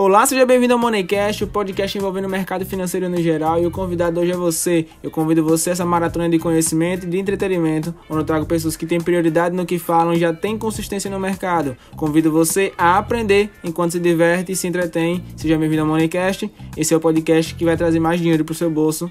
Olá, seja bem-vindo ao Moneycast, o podcast envolvendo o mercado financeiro no geral. E o convidado hoje é você. Eu convido você a essa maratona de conhecimento e de entretenimento, onde eu trago pessoas que têm prioridade no que falam e já têm consistência no mercado. Convido você a aprender enquanto se diverte e se entretém. Seja bem-vindo ao Moneycast. Esse é o podcast que vai trazer mais dinheiro para o seu bolso